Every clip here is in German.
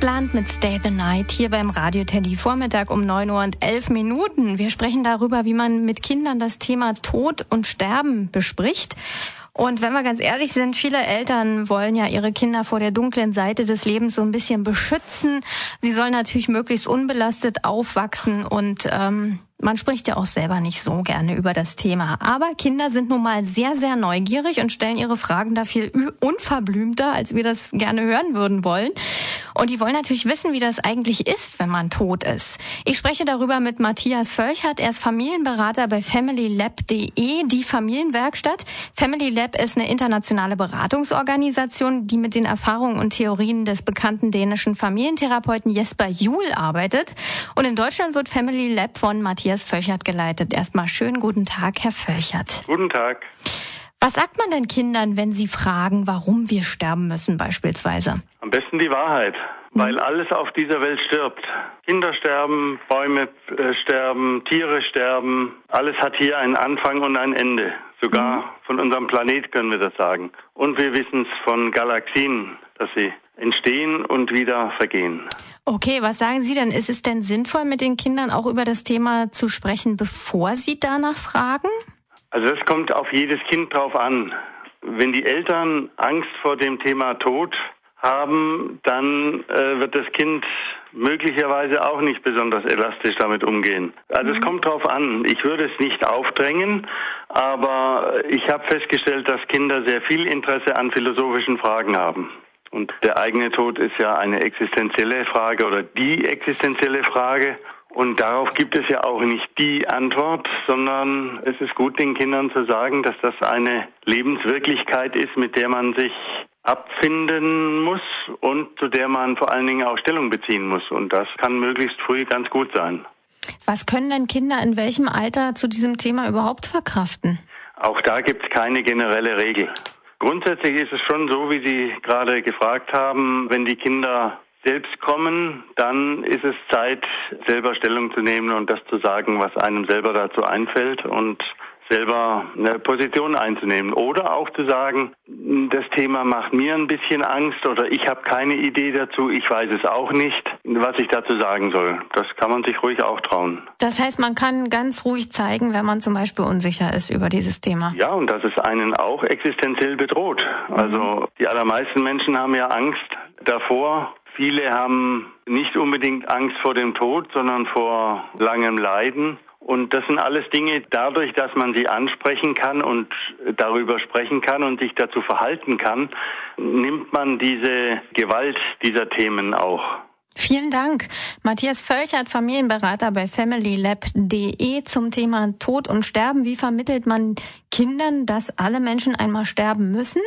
Blunt mit Stay the Night hier beim Radio Teddy Vormittag um 9 Uhr und 11 Minuten. Wir sprechen darüber, wie man mit Kindern das Thema Tod und Sterben bespricht. Und wenn wir ganz ehrlich sind, viele Eltern wollen ja ihre Kinder vor der dunklen Seite des Lebens so ein bisschen beschützen. Sie sollen natürlich möglichst unbelastet aufwachsen und ähm, man spricht ja auch selber nicht so gerne über das Thema. Aber Kinder sind nun mal sehr, sehr neugierig und stellen ihre Fragen da viel unverblümter, als wir das gerne hören würden wollen. Und die wollen natürlich wissen, wie das eigentlich ist, wenn man tot ist. Ich spreche darüber mit Matthias Völchert. Er ist Familienberater bei FamilyLab.de, die Familienwerkstatt. Family Lab ist eine internationale Beratungsorganisation, die mit den Erfahrungen und Theorien des bekannten dänischen Familientherapeuten Jesper Juhl arbeitet. Und in Deutschland wird Family Lab von Matthias Matthias Völchert geleitet. Erstmal schönen guten Tag, Herr Völchert. Guten Tag. Was sagt man denn Kindern, wenn sie fragen, warum wir sterben müssen beispielsweise? Am besten die Wahrheit, weil mhm. alles auf dieser Welt stirbt. Kinder sterben, Bäume äh, sterben, Tiere sterben. Alles hat hier einen Anfang und ein Ende. Sogar mhm. von unserem Planet können wir das sagen. Und wir wissen es von Galaxien, dass sie entstehen und wieder vergehen. Okay, was sagen Sie denn? Ist es denn sinnvoll, mit den Kindern auch über das Thema zu sprechen, bevor sie danach fragen? Also es kommt auf jedes Kind drauf an. Wenn die Eltern Angst vor dem Thema Tod haben, dann äh, wird das Kind möglicherweise auch nicht besonders elastisch damit umgehen. Also mhm. es kommt drauf an. Ich würde es nicht aufdrängen, aber ich habe festgestellt, dass Kinder sehr viel Interesse an philosophischen Fragen haben. Und der eigene Tod ist ja eine existenzielle Frage oder die existenzielle Frage. Und darauf gibt es ja auch nicht die Antwort, sondern es ist gut, den Kindern zu sagen, dass das eine Lebenswirklichkeit ist, mit der man sich abfinden muss und zu der man vor allen Dingen auch Stellung beziehen muss. Und das kann möglichst früh ganz gut sein. Was können denn Kinder in welchem Alter zu diesem Thema überhaupt verkraften? Auch da gibt es keine generelle Regel. Grundsätzlich ist es schon so, wie Sie gerade gefragt haben, wenn die Kinder selbst kommen, dann ist es Zeit, selber Stellung zu nehmen und das zu sagen, was einem selber dazu einfällt. Und selber eine Position einzunehmen oder auch zu sagen, das Thema macht mir ein bisschen Angst oder ich habe keine Idee dazu, ich weiß es auch nicht, was ich dazu sagen soll. Das kann man sich ruhig auch trauen. Das heißt, man kann ganz ruhig zeigen, wenn man zum Beispiel unsicher ist über dieses Thema. Ja, und dass es einen auch existenziell bedroht. Also die allermeisten Menschen haben ja Angst davor, Viele haben nicht unbedingt Angst vor dem Tod, sondern vor langem Leiden. Und das sind alles Dinge, dadurch, dass man sie ansprechen kann und darüber sprechen kann und sich dazu verhalten kann, nimmt man diese Gewalt dieser Themen auch. Vielen Dank. Matthias Völchert, Familienberater bei familylab.de zum Thema Tod und Sterben. Wie vermittelt man Kindern, dass alle Menschen einmal sterben müssen?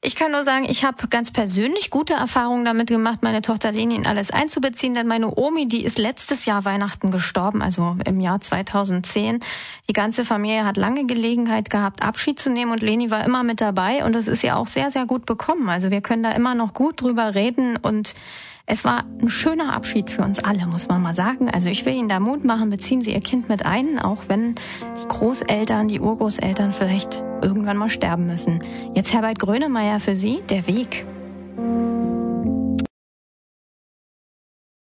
Ich kann nur sagen, ich habe ganz persönlich gute Erfahrungen damit gemacht, meine Tochter Leni in alles einzubeziehen, denn meine Omi, die ist letztes Jahr Weihnachten gestorben, also im Jahr 2010. Die ganze Familie hat lange Gelegenheit gehabt, Abschied zu nehmen und Leni war immer mit dabei und es ist ja auch sehr, sehr gut bekommen. Also wir können da immer noch gut drüber reden und es war ein schöner Abschied für uns alle, muss man mal sagen. Also ich will Ihnen da Mut machen, beziehen Sie Ihr Kind mit ein, auch wenn die Großeltern, die Urgroßeltern vielleicht irgendwann mal sterben müssen. Jetzt Herbert Grönemeyer für Sie, der Weg.